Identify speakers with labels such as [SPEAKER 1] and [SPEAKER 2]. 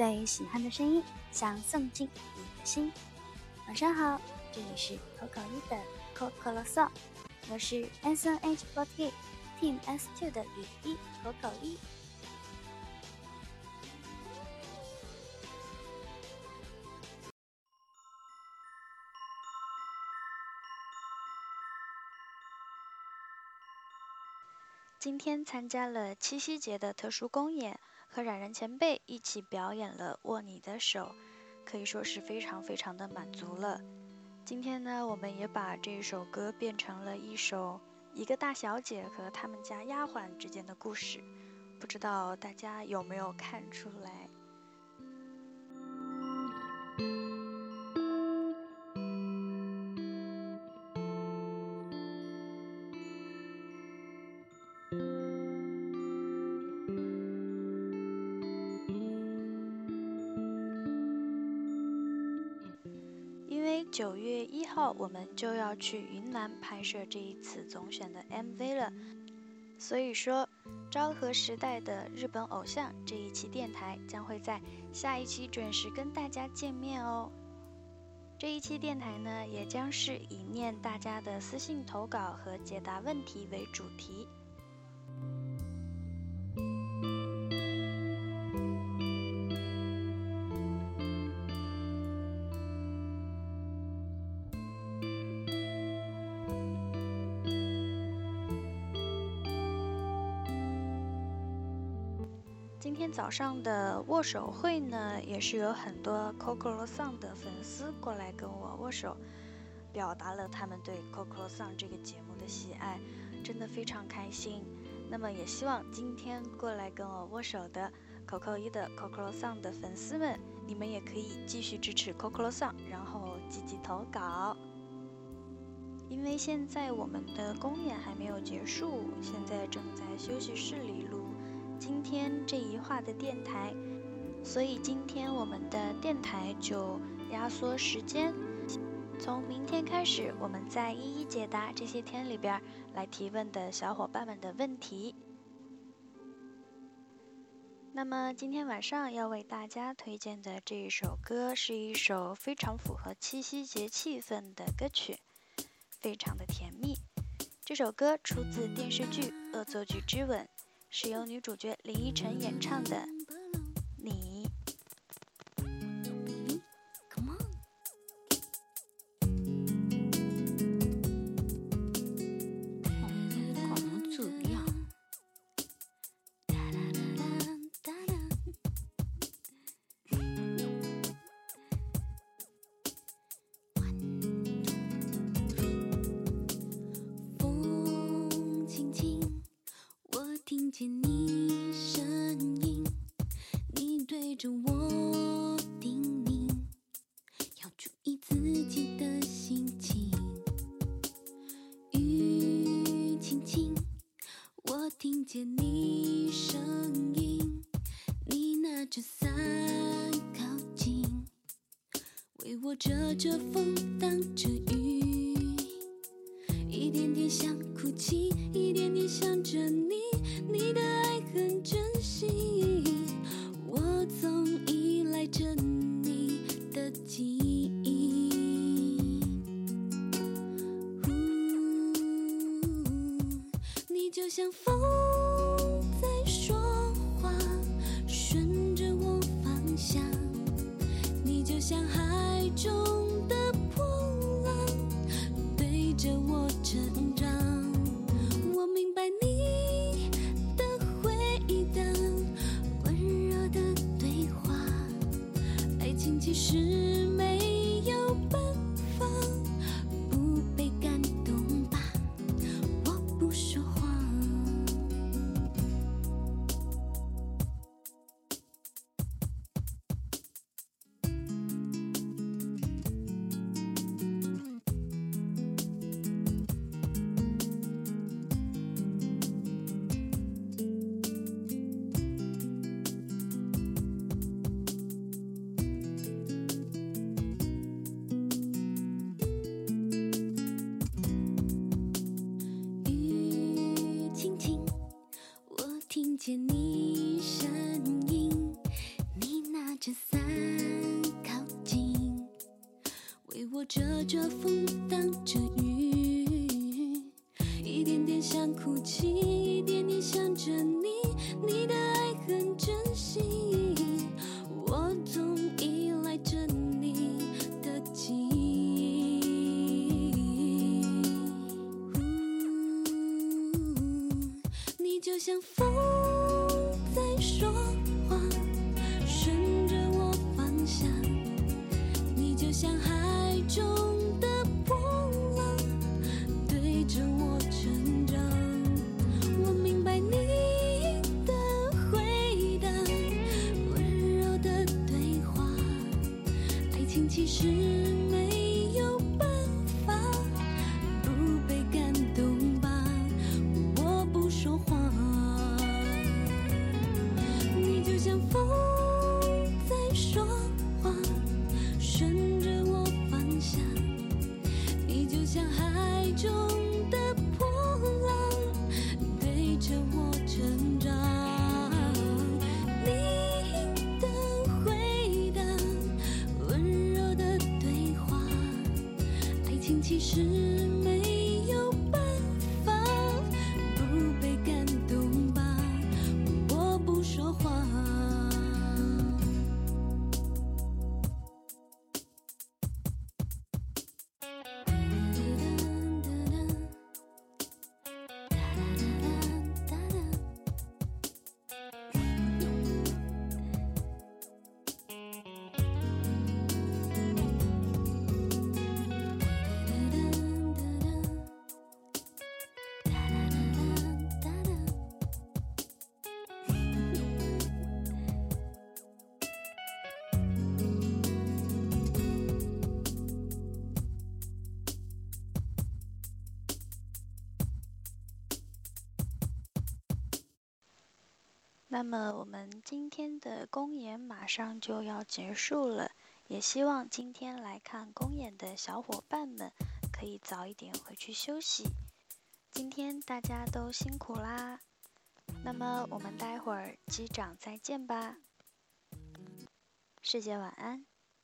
[SPEAKER 1] 最喜欢的声音，想送进你的心。晚上好，这里是 Coco 一的 Coco 啰嗦，我是 S N H forty Team S two 的雨一 Coco 一。今天参加了七夕节的特殊公演，和冉冉前辈一起表演了《握你的手》，可以说是非常非常的满足了。今天呢，我们也把这首歌变成了一首一个大小姐和他们家丫鬟之间的故事，不知道大家有没有看出来？九月一号，我们就要去云南拍摄这一次总选的 MV 了。所以说，昭和时代的日本偶像这一期电台将会在下一期准时跟大家见面哦。这一期电台呢，也将是以念大家的私信投稿和解答问题为主题。早上的握手会呢，也是有很多 Coco Song 的粉丝过来跟我握手，表达了他们对 Coco Song 这个节目的喜爱，真的非常开心。那么也希望今天过来跟我握手的 Coco 一的 Coco Song 的粉丝们，你们也可以继续支持 Coco Song，然后积极投稿。因为现在我们的公演还没有结束，现在正在休息室里。今天这一话的电台，所以今天我们的电台就压缩时间，从明天开始，我们再一一解答这些天里边来提问的小伙伴们的问题。那么今天晚上要为大家推荐的这一首歌，是一首非常符合七夕节气氛的歌曲，非常的甜蜜。这首歌出自电视剧《恶作剧之吻》。是由女主角林依晨演唱的。
[SPEAKER 2] 你听见你声音你对着我叮咛要注意自己的心情雨轻轻我听见你声音你拿着伞靠近为我遮着风挡着雨一点点想哭泣一点点想着你就像风在说话，顺着我方向，你就像海。中情，一点点想着你，你的爱很珍惜，我总依赖着你的记忆。你就像像海中的波浪，对着我成长。你的回答，温柔的对话，爱情其实没
[SPEAKER 1] 那么我们今天的公演马上就要结束了，也希望今天来看公演的小伙伴们可以早一点回去休息。今天大家都辛苦啦，那么我们待会儿机长再见吧，师姐晚安。